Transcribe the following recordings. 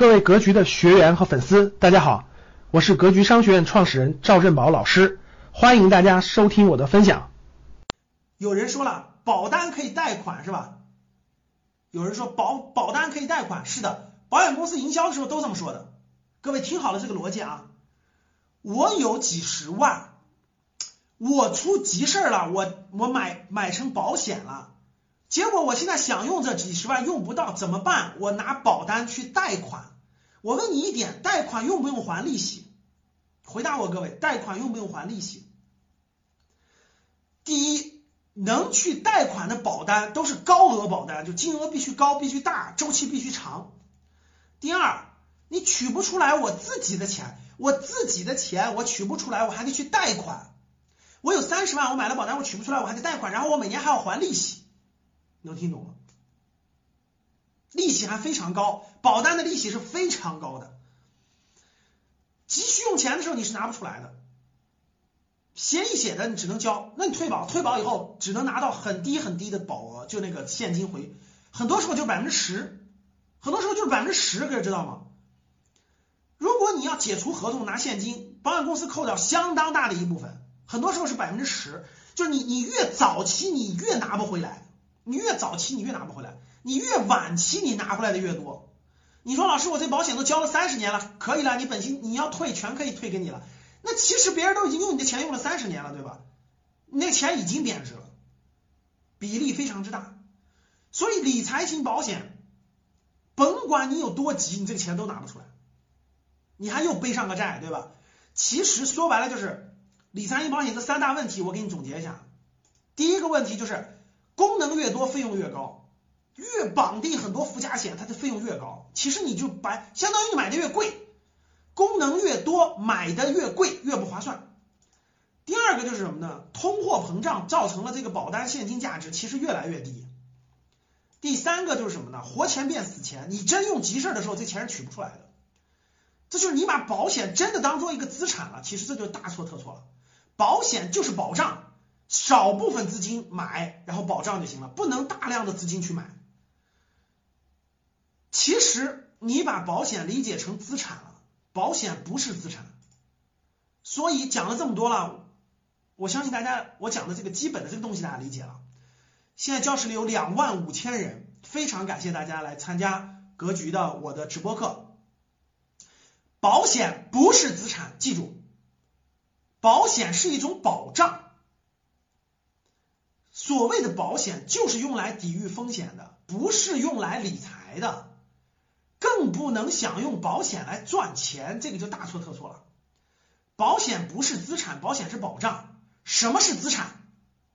各位格局的学员和粉丝，大家好，我是格局商学院创始人赵振宝老师，欢迎大家收听我的分享。有人说了，保单可以贷款是吧？有人说保保单可以贷款，是的，保险公司营销的时候都这么说的。各位听好了这个逻辑啊，我有几十万，我出急事了，我我买买成保险了。结果我现在想用这几十万用不到怎么办？我拿保单去贷款。我问你一点，贷款用不用还利息？回答我各位，贷款用不用还利息？第一，能去贷款的保单都是高额保单，就金额必须高、必须大、周期必须长。第二，你取不出来我自己的钱，我自己的钱我取不出来，我还得去贷款。我有三十万，我买了保单，我取不出来，我还得贷款，然后我每年还要还利息。能听懂吗？利息还非常高，保单的利息是非常高的。急需用钱的时候你是拿不出来的，协议写的你只能交，那你退保，退保以后只能拿到很低很低的保额，就那个现金回，很多时候就百分之十，很多时候就是百分之十，各位知道吗？如果你要解除合同拿现金，保险公司扣掉相当大的一部分，很多时候是百分之十，就是你你越早期你越拿不回来。你越早期你越拿不回来，你越晚期你拿回来的越多。你说老师，我这保险都交了三十年了，可以了，你本金你要退全可以退给你了。那其实别人都已经用你的钱用了三十年了，对吧？那钱已经贬值了，比例非常之大。所以理财型保险，甭管你有多急，你这个钱都拿不出来，你还又背上个债，对吧？其实说白了就是理财型保险这三大问题，我给你总结一下。第一个问题就是。功能越多，费用越高，越绑定很多附加险，它的费用越高。其实你就把相当于你买的越贵，功能越多，买的越贵，越不划算。第二个就是什么呢？通货膨胀造成了这个保单现金价值其实越来越低。第三个就是什么呢？活钱变死钱，你真用急事儿的时候，这钱是取不出来的。这就是你把保险真的当做一个资产了，其实这就大错特错了。保险就是保障。少部分资金买，然后保障就行了，不能大量的资金去买。其实你把保险理解成资产了，保险不是资产。所以讲了这么多了，我相信大家我讲的这个基本的这个东西大家理解了。现在教室里有两万五千人，非常感谢大家来参加格局的我的直播课。保险不是资产，记住，保险是一种保障。所谓的保险就是用来抵御风险的，不是用来理财的，更不能想用保险来赚钱，这个就大错特错了。保险不是资产，保险是保障。什么是资产？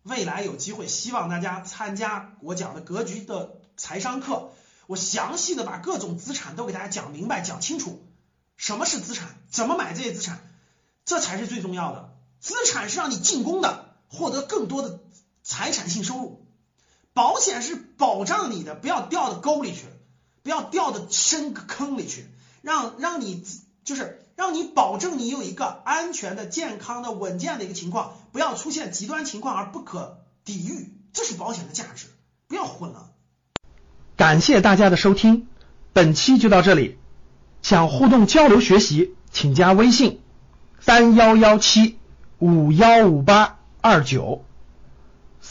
未来有机会，希望大家参加我讲的格局的财商课，我详细的把各种资产都给大家讲明白、讲清楚。什么是资产？怎么买这些资产？这才是最重要的。资产是让你进攻的，获得更多的。财产性收入，保险是保障你的，不要掉到沟里去，不要掉到深坑里去，让让你就是让你保证你有一个安全的、健康的、稳健的一个情况，不要出现极端情况而不可抵御，这是保险的价值，不要混了。感谢大家的收听，本期就到这里。想互动交流学习，请加微信三幺幺七五幺五八二九。